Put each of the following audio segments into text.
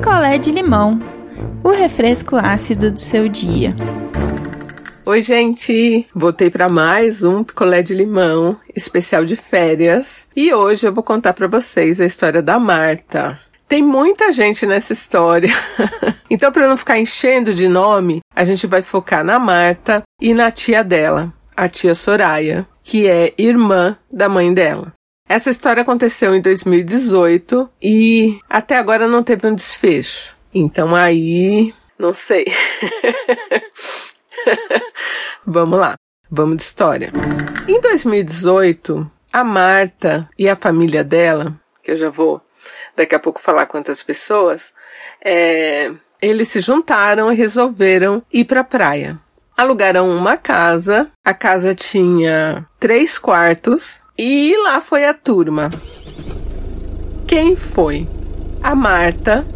picolé de limão, o refresco ácido do seu dia. Oi, gente! Voltei para mais um picolé de limão especial de férias e hoje eu vou contar para vocês a história da Marta. Tem muita gente nessa história. então, para não ficar enchendo de nome, a gente vai focar na Marta e na tia dela, a tia Soraya, que é irmã da mãe dela. Essa história aconteceu em 2018 e até agora não teve um desfecho. Então aí, não sei. vamos lá, vamos de história. Em 2018, a Marta e a família dela, que eu já vou daqui a pouco falar quantas pessoas, é, eles se juntaram e resolveram ir para a praia. Alugaram uma casa, a casa tinha três quartos e lá foi a turma. Quem foi? A Marta.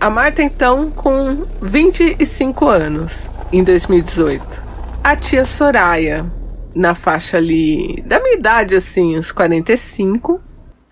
A Marta, então, com 25 anos em 2018. A tia Soraya, na faixa ali da minha idade, assim, uns 45.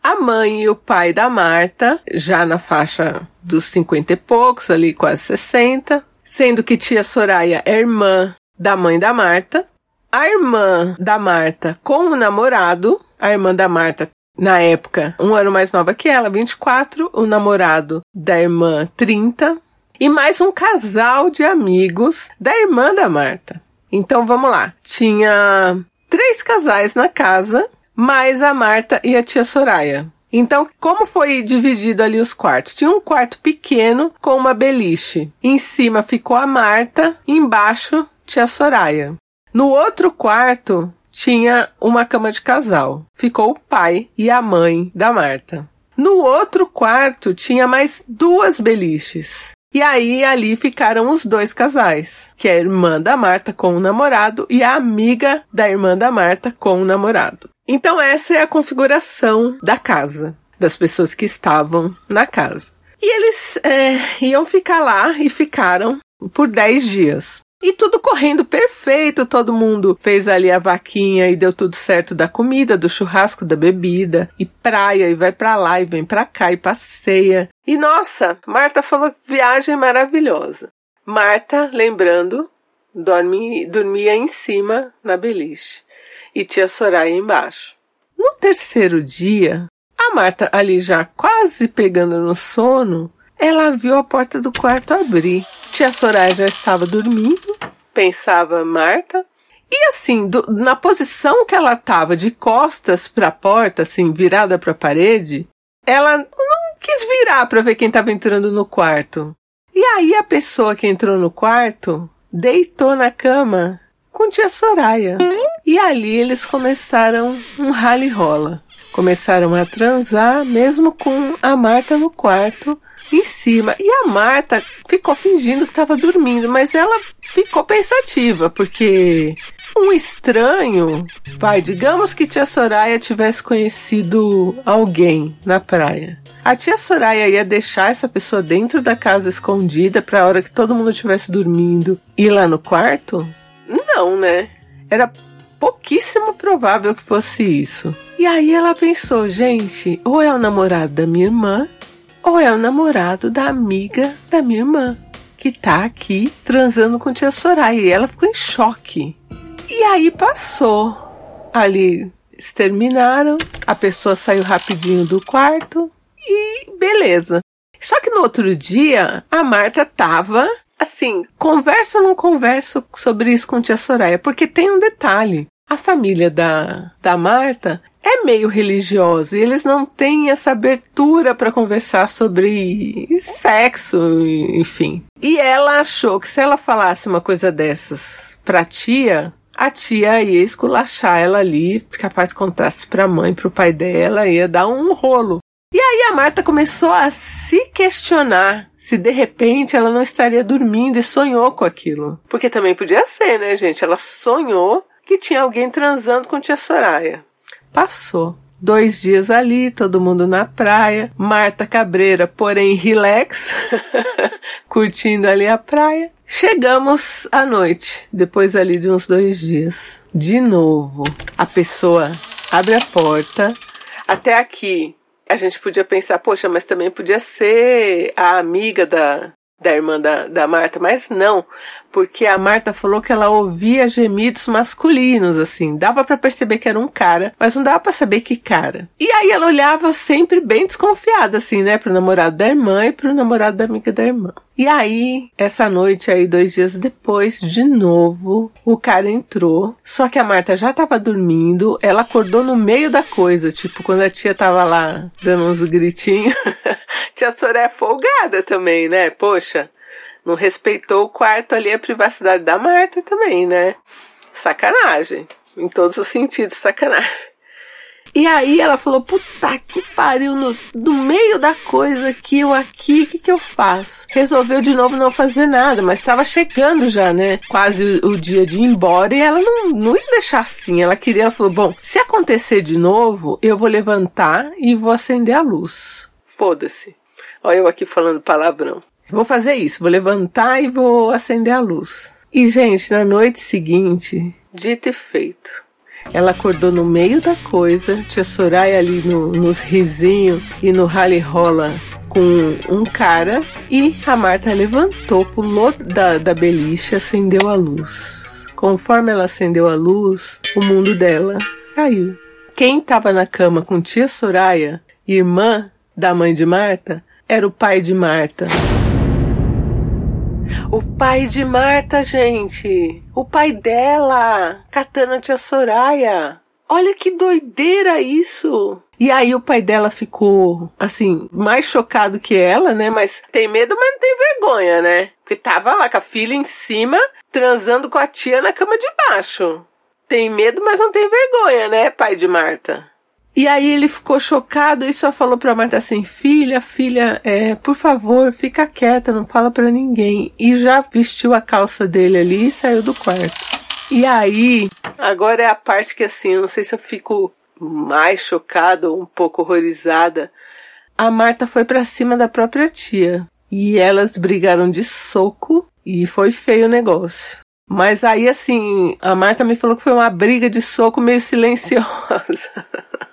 A mãe e o pai da Marta, já na faixa dos 50 e poucos, ali quase 60. Sendo que tia Soraya é irmã da mãe da Marta. A irmã da Marta com o namorado, a irmã da Marta na época, um ano mais nova que ela, 24, o namorado da irmã, 30, e mais um casal de amigos da irmã da Marta. Então vamos lá. Tinha três casais na casa, mais a Marta e a tia Soraya. Então, como foi dividido ali os quartos? Tinha um quarto pequeno com uma beliche. Em cima ficou a Marta, embaixo tia Soraya. No outro quarto tinha uma cama de casal. Ficou o pai e a mãe da Marta. No outro quarto tinha mais duas beliches. E aí ali ficaram os dois casais, que é a irmã da Marta com o namorado e a amiga da irmã da Marta com o namorado. Então essa é a configuração da casa, das pessoas que estavam na casa. E eles é, iam ficar lá e ficaram por 10 dias. E tudo correndo perfeito, todo mundo fez ali a vaquinha e deu tudo certo da comida, do churrasco, da bebida, e praia, e vai para lá e vem para cá e passeia. E nossa, Marta falou viagem maravilhosa. Marta, lembrando, dorme, dormia em cima na beliche e tia Soraya embaixo. No terceiro dia, a Marta ali já quase pegando no sono, ela viu a porta do quarto abrir. Tia Soraya já estava dormindo, pensava Marta. E assim, do, na posição que ela estava de costas para a porta, assim, virada para a parede, ela não quis virar para ver quem estava entrando no quarto. E aí a pessoa que entrou no quarto deitou na cama com tia Soraya. E ali eles começaram um rally rola. Começaram a transar, mesmo com a Marta no quarto, em cima. E a Marta ficou fingindo que estava dormindo, mas ela ficou pensativa, porque um estranho, vai, digamos que tia Soraya tivesse conhecido alguém na praia. A tia Soraya ia deixar essa pessoa dentro da casa escondida para a hora que todo mundo estivesse dormindo ir lá no quarto? Não, né? Era pouquíssimo provável que fosse isso. E aí ela pensou, gente, ou é o namorado da minha irmã, ou é o namorado da amiga da minha irmã, que tá aqui transando com tia Soraya. E ela ficou em choque. E aí passou. Ali exterminaram, a pessoa saiu rapidinho do quarto e beleza. Só que no outro dia, a Marta tava assim, converso ou não converso sobre isso com tia Soraya, porque tem um detalhe. A família da, da Marta é meio religiosa e eles não têm essa abertura para conversar sobre sexo, enfim. E ela achou que se ela falasse uma coisa dessas pra tia, a tia ia esculachar ela ali, capaz contasse pra mãe, pro pai dela, ia dar um rolo. E aí a Marta começou a se questionar se de repente ela não estaria dormindo e sonhou com aquilo. Porque também podia ser, né, gente? Ela sonhou que tinha alguém transando com tia Soraya. Passou. Dois dias ali, todo mundo na praia. Marta Cabreira, porém relax, curtindo ali a praia. Chegamos à noite, depois ali de uns dois dias. De novo, a pessoa abre a porta. Até aqui a gente podia pensar, poxa, mas também podia ser a amiga da, da irmã da, da Marta, mas não, porque a Marta falou que ela ouvia gemidos masculinos, assim, dava para perceber que era um cara, mas não dava para saber que cara. E aí ela olhava sempre bem desconfiada, assim, né, pro namorado da irmã e pro namorado da amiga da irmã. E aí, essa noite aí, dois dias depois, de novo, o cara entrou. Só que a Marta já tava dormindo, ela acordou no meio da coisa, tipo, quando a tia tava lá dando uns gritinhos. tia Soré é folgada também, né? Poxa, não respeitou o quarto ali, a privacidade da Marta também, né? Sacanagem. Em todos os sentidos, sacanagem. E aí ela falou, puta que pariu, no, no meio da coisa aqui, eu aqui, o que que eu faço? Resolveu de novo não fazer nada, mas estava chegando já, né? Quase o, o, dia de ir embora e ela não, não ia deixar assim. Ela queria, ela falou, bom, se acontecer de novo, eu vou levantar e vou acender a luz. Foda-se. Olha eu aqui falando palavrão. Vou fazer isso, vou levantar e vou acender a luz. E, gente, na noite seguinte, dito e feito. Ela acordou no meio da coisa, tia Soraya ali no, nos risinhos e no rally rola com um cara e a Marta levantou, pulou da, da beliche, acendeu a luz. Conforme ela acendeu a luz, o mundo dela caiu. Quem estava na cama com tia Soraya, irmã da mãe de Marta, era o pai de Marta. O pai de Marta, gente. O pai dela. Katana Tia Soraya. Olha que doideira isso. E aí o pai dela ficou, assim, mais chocado que ela, né? Mas tem medo, mas não tem vergonha, né? Porque tava lá com a filha em cima, transando com a tia na cama de baixo. Tem medo, mas não tem vergonha, né, pai de Marta? E aí ele ficou chocado e só falou pra Marta assim: Filha, filha, é, por favor, fica quieta, não fala pra ninguém. E já vestiu a calça dele ali e saiu do quarto. E aí, agora é a parte que assim, eu não sei se eu fico mais chocada ou um pouco horrorizada. A Marta foi para cima da própria tia. E elas brigaram de soco e foi feio o negócio. Mas aí, assim, a Marta me falou que foi uma briga de soco meio silenciosa.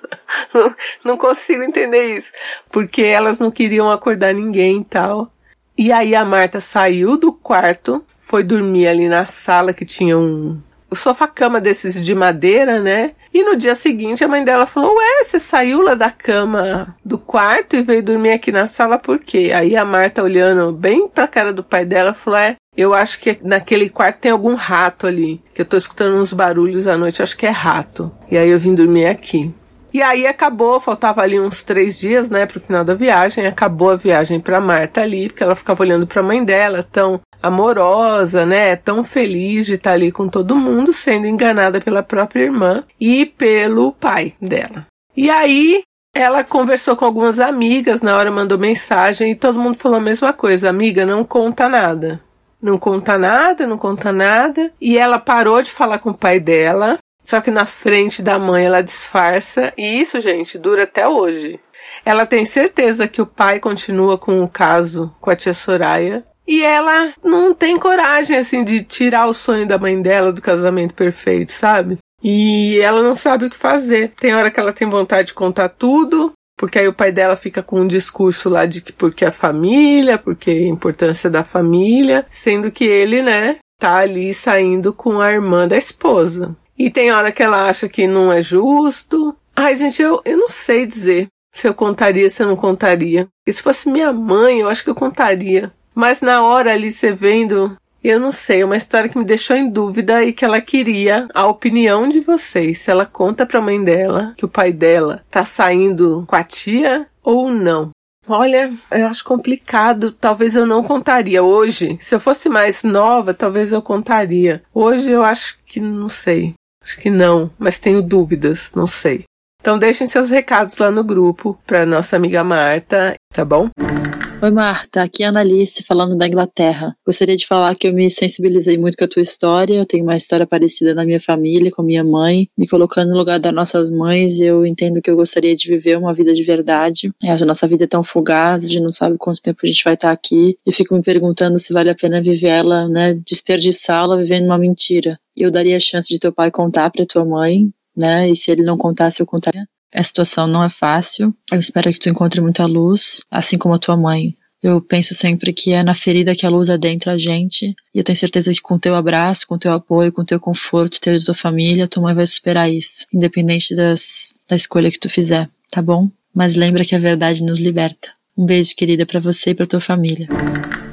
não, não consigo entender isso. Porque elas não queriam acordar ninguém e tal. E aí a Marta saiu do quarto, foi dormir ali na sala que tinha um sofá-cama desses de madeira, né? E no dia seguinte a mãe dela falou: Ué, você saiu lá da cama do quarto e veio dormir aqui na sala por quê? Aí a Marta, olhando bem pra cara do pai dela, falou: É, eu acho que naquele quarto tem algum rato ali. Que eu tô escutando uns barulhos à noite, acho que é rato. E aí eu vim dormir aqui. E aí acabou, faltava ali uns três dias, né, pro final da viagem. Acabou a viagem pra Marta ali, porque ela ficava olhando pra mãe dela, tão amorosa, né, tão feliz de estar ali com todo mundo, sendo enganada pela própria irmã e pelo pai dela. E aí ela conversou com algumas amigas, na hora mandou mensagem e todo mundo falou a mesma coisa: amiga, não conta nada. Não conta nada, não conta nada. E ela parou de falar com o pai dela só que na frente da mãe ela disfarça. E isso, gente, dura até hoje. Ela tem certeza que o pai continua com o caso com a tia Soraya. E ela não tem coragem, assim, de tirar o sonho da mãe dela do casamento perfeito, sabe? E ela não sabe o que fazer. Tem hora que ela tem vontade de contar tudo, porque aí o pai dela fica com um discurso lá de que porque a família, porque a importância da família, sendo que ele, né, tá ali saindo com a irmã da esposa. E tem hora que ela acha que não é justo. Ai, gente, eu, eu não sei dizer se eu contaria, se eu não contaria. E se fosse minha mãe, eu acho que eu contaria. Mas na hora ali, você vendo, eu não sei, é uma história que me deixou em dúvida e que ela queria a opinião de vocês. Se ela conta pra mãe dela que o pai dela tá saindo com a tia ou não. Olha, eu acho complicado. Talvez eu não contaria hoje. Se eu fosse mais nova, talvez eu contaria. Hoje eu acho que não sei. Acho que não, mas tenho dúvidas, não sei. Então deixem seus recados lá no grupo para nossa amiga Marta, tá bom? Oi Marta, aqui é a Analice falando da Inglaterra. Gostaria de falar que eu me sensibilizei muito com a tua história, eu tenho uma história parecida na minha família, com minha mãe, me colocando no lugar das nossas mães, eu entendo que eu gostaria de viver uma vida de verdade. É, a nossa vida é tão fugaz, a gente não sabe quanto tempo a gente vai estar aqui, e fico me perguntando se vale a pena viver ela, né, desperdiçá-la vivendo uma mentira. Eu daria a chance de teu pai contar para tua mãe, né, e se ele não contasse, eu contaria A situação não é fácil. Eu espero que tu encontre muita luz, assim como a tua mãe. Eu penso sempre que é na ferida que a luz adentra a gente. E eu tenho certeza que com teu abraço, com teu apoio, com teu conforto, teu da tua família, tua mãe vai superar isso. Independente das, da escolha que tu fizer, tá bom? Mas lembra que a verdade nos liberta. Um beijo, querida, para você e para tua família.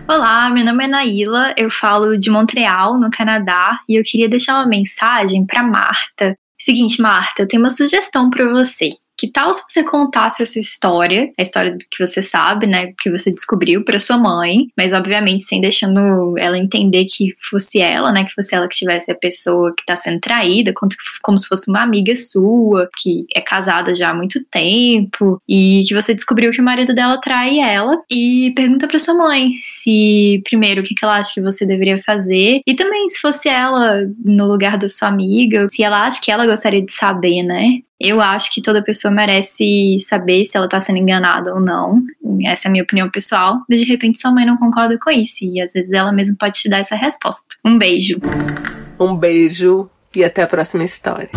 Olá, meu nome é Naila, eu falo de Montreal, no Canadá, e eu queria deixar uma mensagem para Marta. Seguinte, Marta, eu tenho uma sugestão para você. Que tal se você contasse a sua história, a história do que você sabe, né, que você descobriu para sua mãe, mas obviamente sem deixando ela entender que fosse ela, né, que fosse ela que tivesse a pessoa que tá sendo traída, como, se fosse uma amiga sua, que é casada já há muito tempo e que você descobriu que o marido dela trai ela e pergunta para sua mãe se primeiro o que ela acha que você deveria fazer e também se fosse ela no lugar da sua amiga, se ela acha que ela gostaria de saber, né? Eu acho que toda pessoa merece saber se ela tá sendo enganada ou não. Essa é a minha opinião pessoal. De repente, sua mãe não concorda com isso. E às vezes ela mesma pode te dar essa resposta. Um beijo. Um beijo e até a próxima história.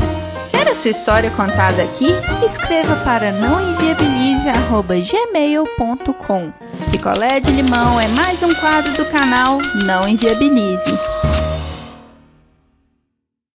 Quer a sua história contada aqui? Escreva para nãoenviabilize.gmail.com Picolé de limão é mais um quadro do canal Não Enviabilize.